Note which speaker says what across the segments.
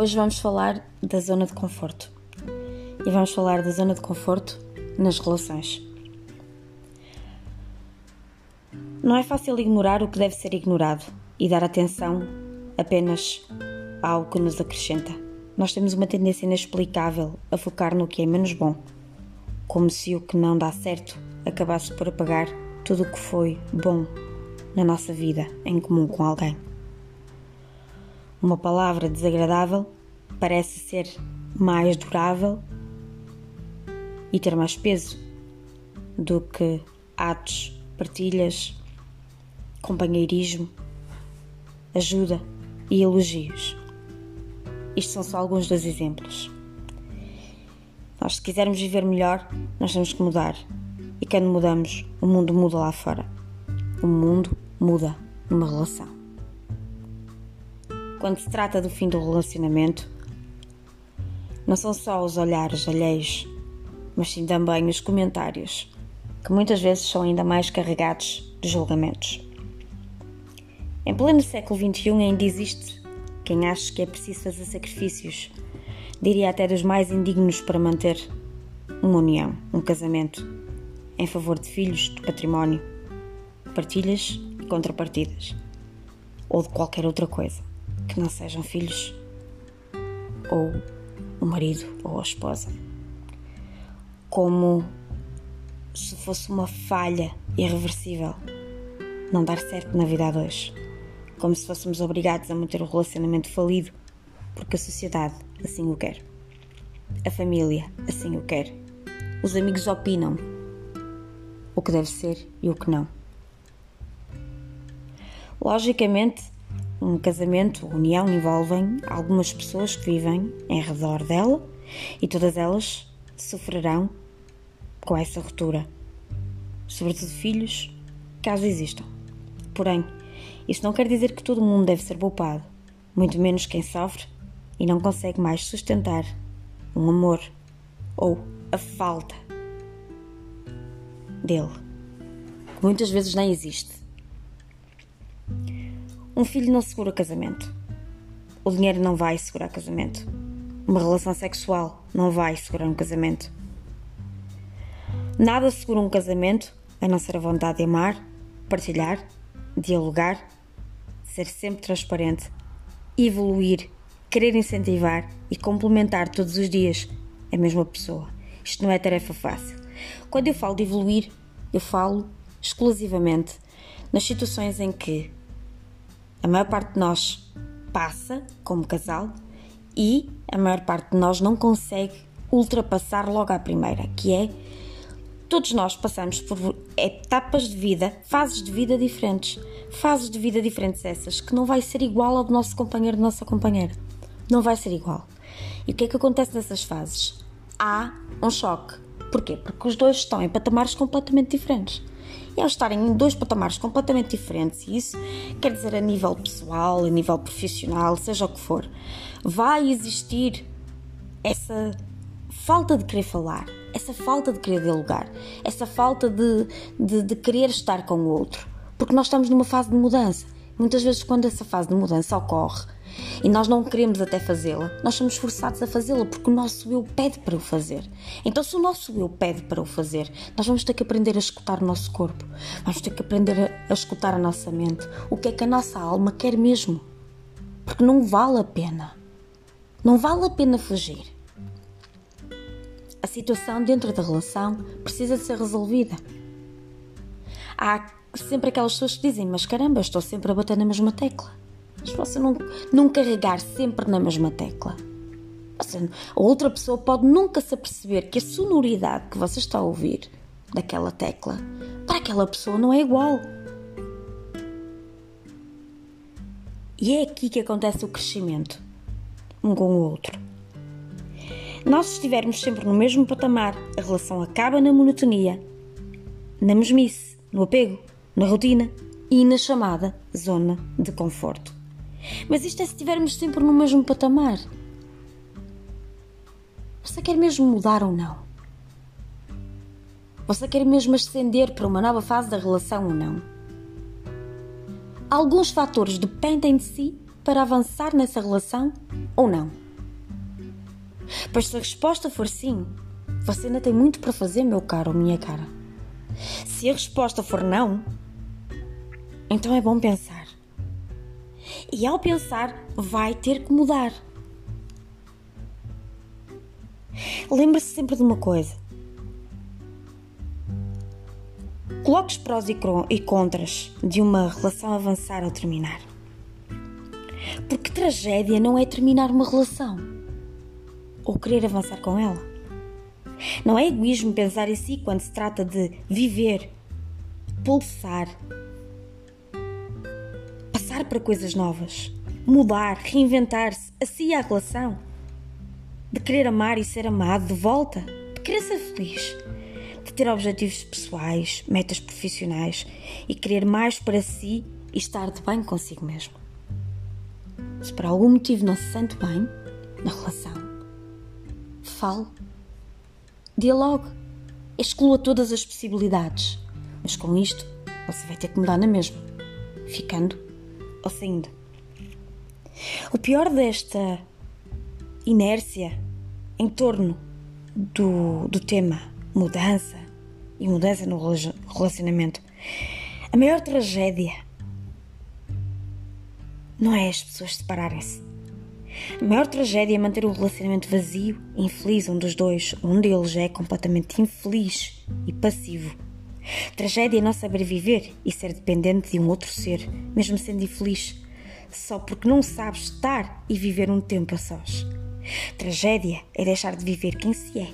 Speaker 1: Hoje vamos falar da zona de conforto. E vamos falar da zona de conforto nas relações. Não é fácil ignorar o que deve ser ignorado e dar atenção apenas ao que nos acrescenta. Nós temos uma tendência inexplicável a focar no que é menos bom, como se o que não dá certo acabasse por apagar tudo o que foi bom na nossa vida em comum com alguém. Uma palavra desagradável parece ser mais durável e ter mais peso do que atos, partilhas, companheirismo, ajuda e elogios. Estes são só alguns dos exemplos. Nós, se quisermos viver melhor, nós temos que mudar. E quando mudamos, o mundo muda lá fora. O mundo muda numa relação. Quando se trata do fim do relacionamento, não são só os olhares alheios, mas sim também os comentários, que muitas vezes são ainda mais carregados de julgamentos. Em pleno século XXI ainda existe quem acha que é preciso fazer sacrifícios, diria até dos mais indignos para manter uma união, um casamento, em favor de filhos, de património, partilhas e contrapartidas, ou de qualquer outra coisa que não sejam filhos ou o marido ou a esposa. Como se fosse uma falha irreversível não dar certo na vida a dois. Como se fôssemos obrigados a manter o relacionamento falido porque a sociedade assim o quer. A família assim o quer. Os amigos opinam o que deve ser e o que não. Logicamente, um casamento, união envolvem algumas pessoas que vivem em redor dela e todas elas sofrerão com essa ruptura, sobretudo filhos, caso existam. Porém, isso não quer dizer que todo mundo deve ser poupado, muito menos quem sofre e não consegue mais sustentar um amor ou a falta dele, que muitas vezes nem existe. Um filho não segura casamento. O dinheiro não vai segurar casamento. Uma relação sexual não vai segurar um casamento. Nada segura um casamento a não ser a vontade de amar, partilhar, dialogar, ser sempre transparente, evoluir, querer incentivar e complementar todos os dias a mesma pessoa. Isto não é tarefa fácil. Quando eu falo de evoluir, eu falo exclusivamente nas situações em que a maior parte de nós passa como casal e a maior parte de nós não consegue ultrapassar logo à primeira, que é todos nós passamos por etapas de vida, fases de vida diferentes, fases de vida diferentes essas, que não vai ser igual ao do nosso companheiro, da nossa companheira. Não vai ser igual. E o que é que acontece nessas fases? Há um choque. Porquê? Porque os dois estão em patamares completamente diferentes e ao estarem em dois patamares completamente diferentes, e isso quer dizer a nível pessoal, a nível profissional, seja o que for, vai existir essa falta de querer falar, essa falta de querer dialogar, essa falta de, de, de querer estar com o outro, porque nós estamos numa fase de mudança. Muitas vezes, quando essa fase de mudança ocorre, e nós não queremos até fazê-la, nós somos forçados a fazê-la porque o nosso eu pede para o fazer. Então, se o nosso eu pede para o fazer, nós vamos ter que aprender a escutar o nosso corpo, vamos ter que aprender a, escutar a nossa mente, o que é que a nossa alma quer mesmo. Porque não vale a pena. Não vale a pena fugir. A situação dentro da relação precisa de ser resolvida. Há sempre aquelas pessoas que dizem: Mas caramba, estou sempre a bater na mesma tecla. Mas você não, não carregar sempre na mesma tecla. Você, a outra pessoa pode nunca se aperceber que a sonoridade que você está a ouvir daquela tecla para aquela pessoa não é igual. E é aqui que acontece o crescimento, um com o outro. Nós, estivermos sempre no mesmo patamar, a relação acaba na monotonia, na mesmice, no apego, na rotina e na chamada zona de conforto. Mas isto é se estivermos sempre no mesmo patamar. Você quer mesmo mudar ou não? Você quer mesmo ascender para uma nova fase da relação ou não? Alguns fatores dependem de si para avançar nessa relação ou não. Pois se a resposta for sim, você ainda tem muito para fazer, meu caro ou minha cara. Se a resposta for não, então é bom pensar. E ao pensar, vai ter que mudar. Lembre-se sempre de uma coisa. Coloque os prós e contras de uma relação avançar ou terminar. Porque tragédia não é terminar uma relação ou querer avançar com ela. Não é egoísmo pensar em si quando se trata de viver, pulsar, para coisas novas, mudar, reinventar-se, assim a relação, de querer amar e ser amado de volta, de querer ser feliz, de ter objetivos pessoais, metas profissionais. E querer mais para si e estar de bem consigo mesmo. Se por algum motivo não se sente bem na relação, fale, dialogue, exclua todas as possibilidades, mas com isto você vai ter que mudar na mesma, ficando ou saindo. O pior desta inércia em torno do, do tema mudança e mudança no relacionamento, a maior tragédia não é as pessoas separarem-se. A maior tragédia é manter o relacionamento vazio infeliz um dos dois. Um deles é completamente infeliz e passivo. Tragédia é não saber viver e ser dependente de um outro ser, mesmo sendo infeliz, só porque não sabes estar e viver um tempo a sós. Tragédia é deixar de viver quem se é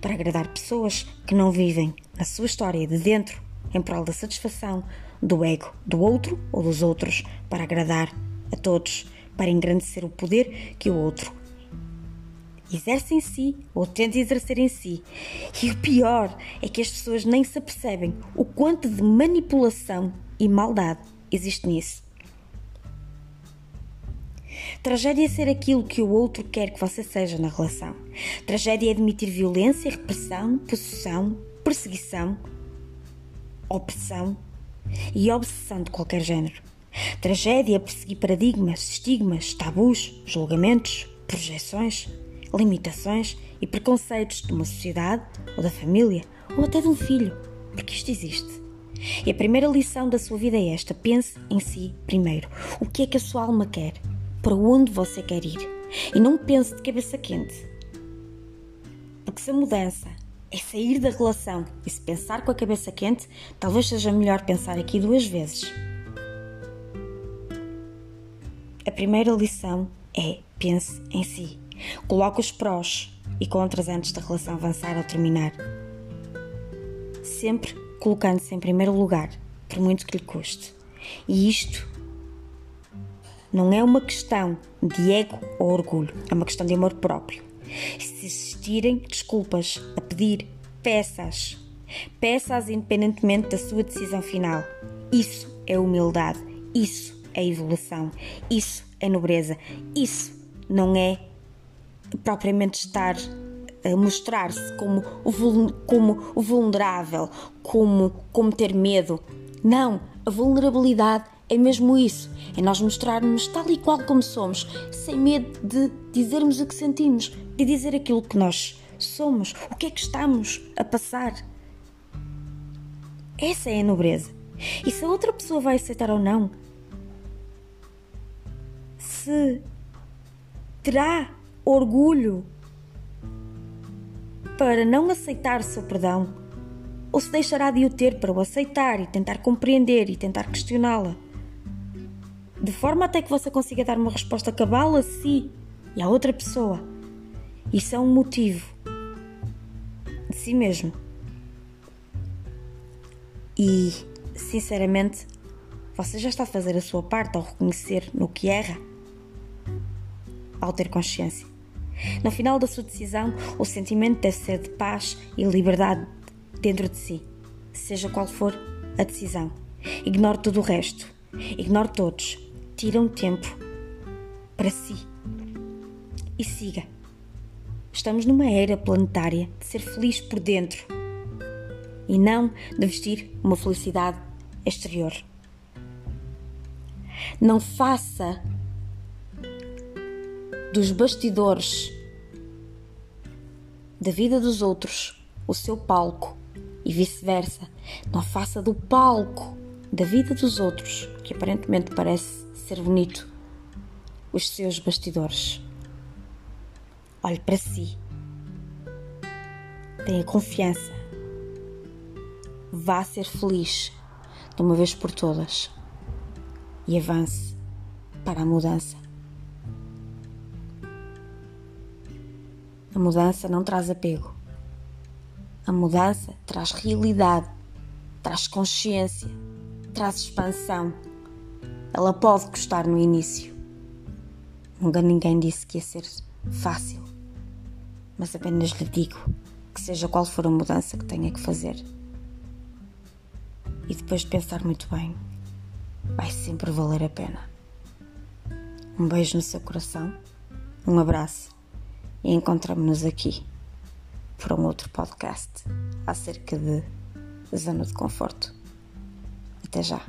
Speaker 1: para agradar pessoas que não vivem a sua história de dentro em prol da satisfação do ego do outro ou dos outros para agradar a todos, para engrandecer o poder que o outro exerce em si ou tenta exercer em si. E o pior é que as pessoas nem se apercebem o quanto de manipulação e maldade existe nisso. Tragédia é ser aquilo que o outro quer que você seja na relação. Tragédia é admitir violência, repressão, possessão, perseguição, opressão e obsessão de qualquer género. Tragédia é perseguir paradigmas, estigmas, tabus, julgamentos, projeções, limitações e preconceitos de uma sociedade ou da família ou até de um filho, porque isto existe. E a primeira lição da sua vida é esta: pense em si primeiro. O que é que a sua alma quer? Para onde você quer ir? E não pense de cabeça quente. Porque se a mudança é sair da relação e se pensar com a cabeça quente, talvez seja melhor pensar aqui duas vezes. A primeira lição é pense em si. Coloque os prós e contras antes da relação avançar ou terminar. Sempre colocando-se em primeiro lugar, por muito que lhe custe. E isto não é uma questão de ego ou orgulho, é uma questão de amor próprio. Se existirem desculpas a pedir, peças. Peças independentemente da sua decisão final. Isso é humildade, isso é evolução, isso é nobreza, isso não é propriamente estar a mostrar-se como como vulnerável, como, como ter medo. Não, a vulnerabilidade é mesmo isso. É nós mostrarmos tal e qual como somos, sem medo de dizermos o que sentimos, de dizer aquilo que nós somos, o que é que estamos a passar. Essa é a nobreza. E se a outra pessoa vai aceitar ou não, se terá orgulho para não aceitar o seu perdão, ou se deixará de o ter para o aceitar e tentar compreender e tentar questioná-la, de forma até que você consiga dar uma resposta cabal a si e à outra pessoa. Isso é um motivo de si mesmo. E, sinceramente, você já está a fazer a sua parte ao reconhecer no que erra, ao ter consciência. No final da sua decisão, o sentimento deve ser de paz e liberdade dentro de si, seja qual for a decisão. Ignore todo o resto, ignore todos, tira um tempo para si e siga. Estamos numa era planetária de ser feliz por dentro e não de vestir uma felicidade exterior. Não faça dos bastidores da vida dos outros o seu palco e vice-versa. Não faça do palco da vida dos outros, que aparentemente parece ser bonito, os seus bastidores. Olhe para si. Tenha confiança. Vá ser feliz de uma vez por todas e avance para a mudança. A mudança não traz apego. A mudança traz realidade, traz consciência, traz expansão. Ela pode custar no início. Nunca ninguém disse que ia ser fácil, mas apenas lhe digo que, seja qual for a mudança que tenha que fazer, e depois de pensar muito bem, vai sempre valer a pena. Um beijo no seu coração, um abraço e encontramos-nos aqui para um outro podcast acerca de zona de conforto. Até já!